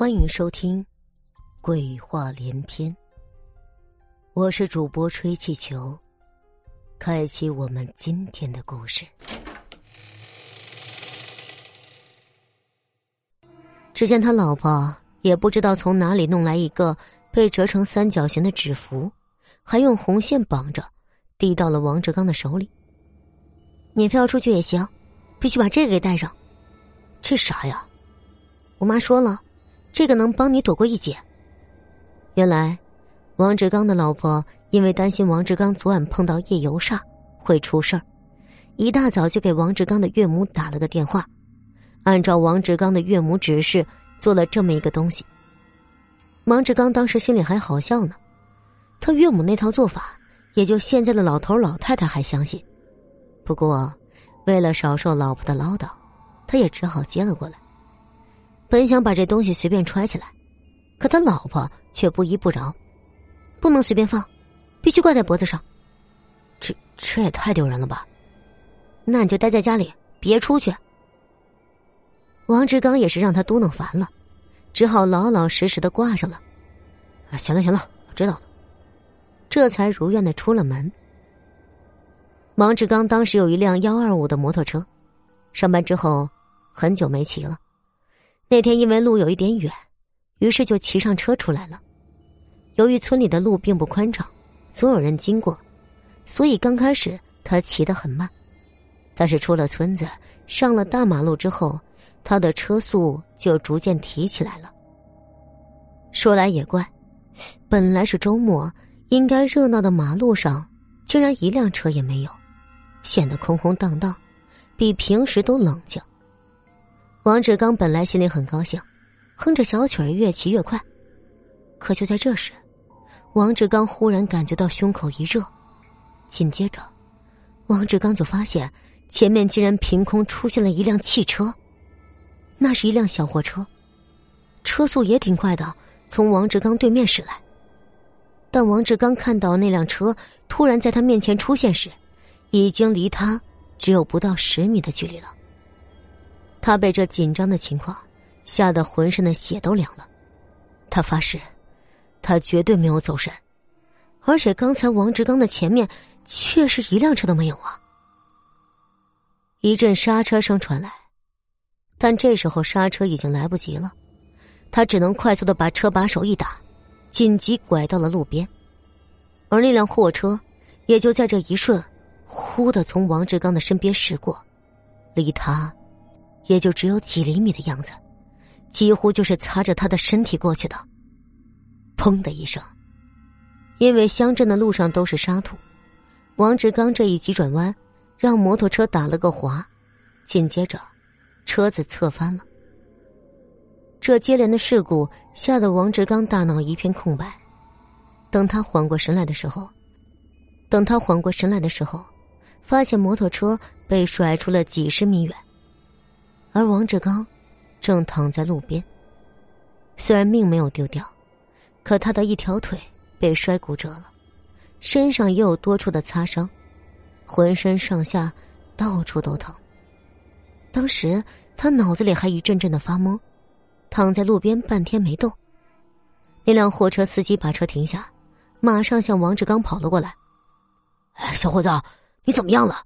欢迎收听《鬼话连篇》，我是主播吹气球，开启我们今天的故事。只见他老婆也不知道从哪里弄来一个被折成三角形的纸符，还用红线绑着，递到了王志刚的手里。你非要出去也行，必须把这个给带上。这啥呀？我妈说了。这个能帮你躲过一劫。原来，王志刚的老婆因为担心王志刚昨晚碰到夜游煞会出事儿，一大早就给王志刚的岳母打了个电话，按照王志刚的岳母指示做了这么一个东西。王志刚当时心里还好笑呢，他岳母那套做法，也就现在的老头老太太还相信。不过，为了少受老婆的唠叨，他也只好接了过来。本想把这东西随便揣起来，可他老婆却不依不饶，不能随便放，必须挂在脖子上。这这也太丢人了吧？那你就待在家里，别出去。王志刚也是让他嘟囔烦了，只好老老实实的挂上了。啊，行了行了，我知道了。这才如愿的出了门。王志刚当时有一辆幺二五的摩托车，上班之后很久没骑了。那天因为路有一点远，于是就骑上车出来了。由于村里的路并不宽敞，总有人经过，所以刚开始他骑得很慢。但是出了村子，上了大马路之后，他的车速就逐渐提起来了。说来也怪，本来是周末，应该热闹的马路上，竟然一辆车也没有，显得空空荡荡，比平时都冷静。王志刚本来心里很高兴，哼着小曲儿越骑越快。可就在这时，王志刚忽然感觉到胸口一热，紧接着，王志刚就发现前面竟然凭空出现了一辆汽车。那是一辆小货车，车速也挺快的，从王志刚对面驶来。但王志刚看到那辆车突然在他面前出现时，已经离他只有不到十米的距离了。他被这紧张的情况吓得浑身的血都凉了，他发誓，他绝对没有走神，而且刚才王志刚的前面确实一辆车都没有啊！一阵刹车声传来，但这时候刹车已经来不及了，他只能快速的把车把手一打，紧急拐到了路边，而那辆货车也就在这一瞬，忽的从王志刚的身边驶过，离他。也就只有几厘米的样子，几乎就是擦着他的身体过去的。砰的一声，因为乡镇的路上都是沙土，王志刚这一急转弯，让摩托车打了个滑，紧接着，车子侧翻了。这接连的事故吓得王志刚大脑一片空白。等他缓过神来的时候，等他缓过神来的时候，发现摩托车被甩出了几十米远。而王志刚正躺在路边。虽然命没有丢掉，可他的一条腿被摔骨折了，身上也有多处的擦伤，浑身上下到处都疼。当时他脑子里还一阵阵的发懵，躺在路边半天没动。那辆货车司机把车停下，马上向王志刚跑了过来：“小伙子，你怎么样了？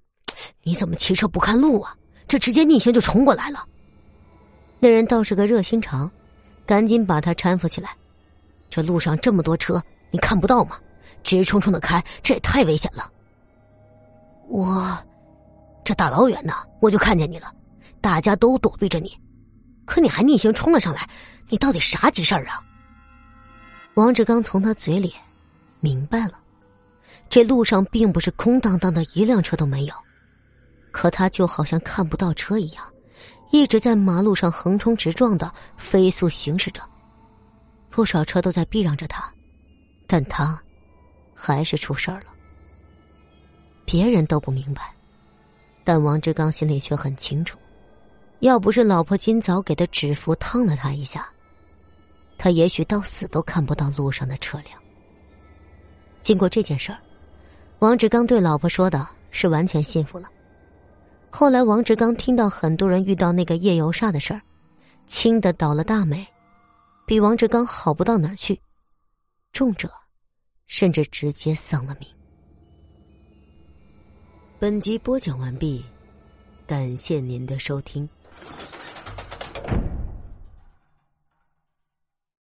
你怎么骑车不看路啊？”这直接逆行就冲过来了，那人倒是个热心肠，赶紧把他搀扶起来。这路上这么多车，你看不到吗？直冲冲的开，这也太危险了。我这大老远的我就看见你了，大家都躲避着你，可你还逆行冲了上来，你到底啥急事儿啊？王志刚从他嘴里明白了，这路上并不是空荡荡的，一辆车都没有。可他就好像看不到车一样，一直在马路上横冲直撞的飞速行驶着，不少车都在避让着他，但他还是出事儿了。别人都不明白，但王志刚心里却很清楚，要不是老婆今早给的纸符烫了他一下，他也许到死都看不到路上的车辆。经过这件事儿，王志刚对老婆说的是完全信服了。后来，王志刚听到很多人遇到那个夜游煞的事儿，轻的倒了大霉，比王志刚好不到哪儿去，重者甚至直接丧了命。本集播讲完毕，感谢您的收听。